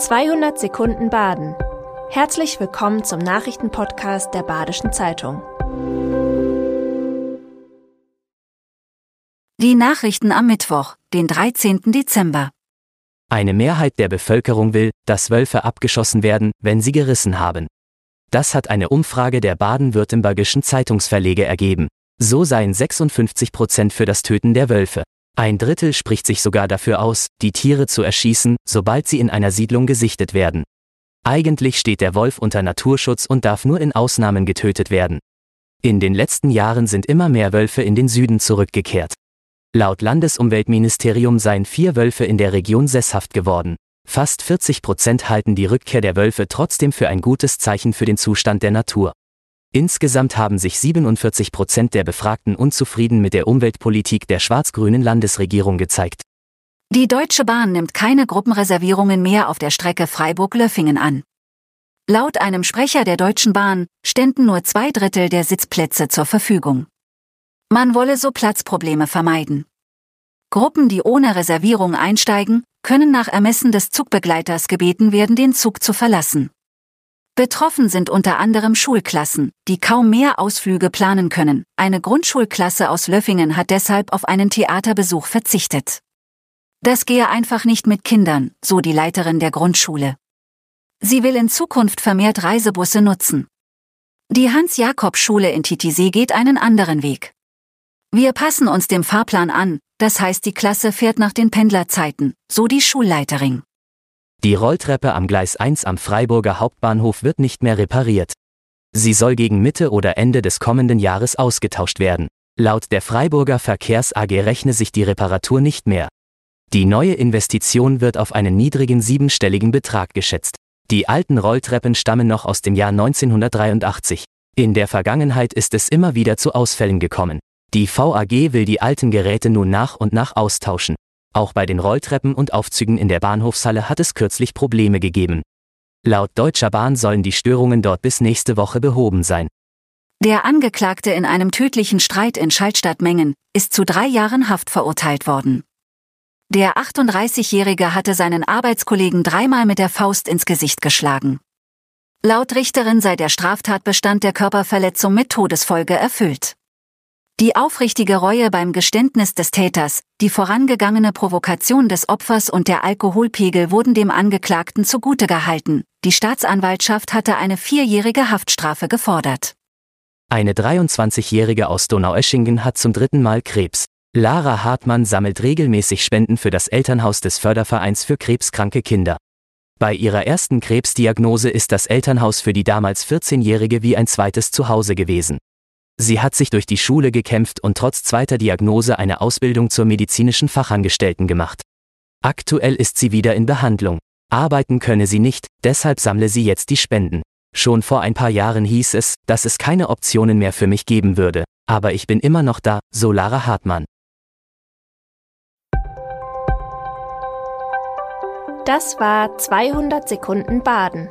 200 Sekunden Baden. Herzlich willkommen zum Nachrichtenpodcast der Badischen Zeitung. Die Nachrichten am Mittwoch, den 13. Dezember. Eine Mehrheit der Bevölkerung will, dass Wölfe abgeschossen werden, wenn sie gerissen haben. Das hat eine Umfrage der baden-württembergischen Zeitungsverlege ergeben. So seien 56 Prozent für das Töten der Wölfe. Ein Drittel spricht sich sogar dafür aus, die Tiere zu erschießen, sobald sie in einer Siedlung gesichtet werden. Eigentlich steht der Wolf unter Naturschutz und darf nur in Ausnahmen getötet werden. In den letzten Jahren sind immer mehr Wölfe in den Süden zurückgekehrt. Laut Landesumweltministerium seien vier Wölfe in der Region sesshaft geworden. Fast 40 Prozent halten die Rückkehr der Wölfe trotzdem für ein gutes Zeichen für den Zustand der Natur. Insgesamt haben sich 47 Prozent der Befragten unzufrieden mit der Umweltpolitik der schwarz-grünen Landesregierung gezeigt. Die Deutsche Bahn nimmt keine Gruppenreservierungen mehr auf der Strecke Freiburg-Löffingen an. Laut einem Sprecher der Deutschen Bahn ständen nur zwei Drittel der Sitzplätze zur Verfügung. Man wolle so Platzprobleme vermeiden. Gruppen, die ohne Reservierung einsteigen, können nach Ermessen des Zugbegleiters gebeten werden, den Zug zu verlassen. Betroffen sind unter anderem Schulklassen, die kaum mehr Ausflüge planen können. Eine Grundschulklasse aus Löffingen hat deshalb auf einen Theaterbesuch verzichtet. Das gehe einfach nicht mit Kindern, so die Leiterin der Grundschule. Sie will in Zukunft vermehrt Reisebusse nutzen. Die Hans-Jakob-Schule in Titisee geht einen anderen Weg. Wir passen uns dem Fahrplan an, das heißt die Klasse fährt nach den Pendlerzeiten, so die Schulleiterin. Die Rolltreppe am Gleis 1 am Freiburger Hauptbahnhof wird nicht mehr repariert. Sie soll gegen Mitte oder Ende des kommenden Jahres ausgetauscht werden. Laut der Freiburger Verkehrs AG rechne sich die Reparatur nicht mehr. Die neue Investition wird auf einen niedrigen siebenstelligen Betrag geschätzt. Die alten Rolltreppen stammen noch aus dem Jahr 1983. In der Vergangenheit ist es immer wieder zu Ausfällen gekommen. Die VAG will die alten Geräte nun nach und nach austauschen. Auch bei den Rolltreppen und Aufzügen in der Bahnhofshalle hat es kürzlich Probleme gegeben. Laut Deutscher Bahn sollen die Störungen dort bis nächste Woche behoben sein. Der Angeklagte in einem tödlichen Streit in Schaltstadt-Mengen ist zu drei Jahren Haft verurteilt worden. Der 38-Jährige hatte seinen Arbeitskollegen dreimal mit der Faust ins Gesicht geschlagen. Laut Richterin sei der Straftatbestand der Körperverletzung mit Todesfolge erfüllt. Die aufrichtige Reue beim Geständnis des Täters, die vorangegangene Provokation des Opfers und der Alkoholpegel wurden dem Angeklagten zugute gehalten. Die Staatsanwaltschaft hatte eine vierjährige Haftstrafe gefordert. Eine 23-Jährige aus Donaueschingen hat zum dritten Mal Krebs. Lara Hartmann sammelt regelmäßig Spenden für das Elternhaus des Fördervereins für krebskranke Kinder. Bei ihrer ersten Krebsdiagnose ist das Elternhaus für die damals 14-Jährige wie ein zweites Zuhause gewesen. Sie hat sich durch die Schule gekämpft und trotz zweiter Diagnose eine Ausbildung zur medizinischen Fachangestellten gemacht. Aktuell ist sie wieder in Behandlung. Arbeiten könne sie nicht, deshalb sammle sie jetzt die Spenden. Schon vor ein paar Jahren hieß es, dass es keine Optionen mehr für mich geben würde, aber ich bin immer noch da, so Lara Hartmann. Das war 200 Sekunden Baden.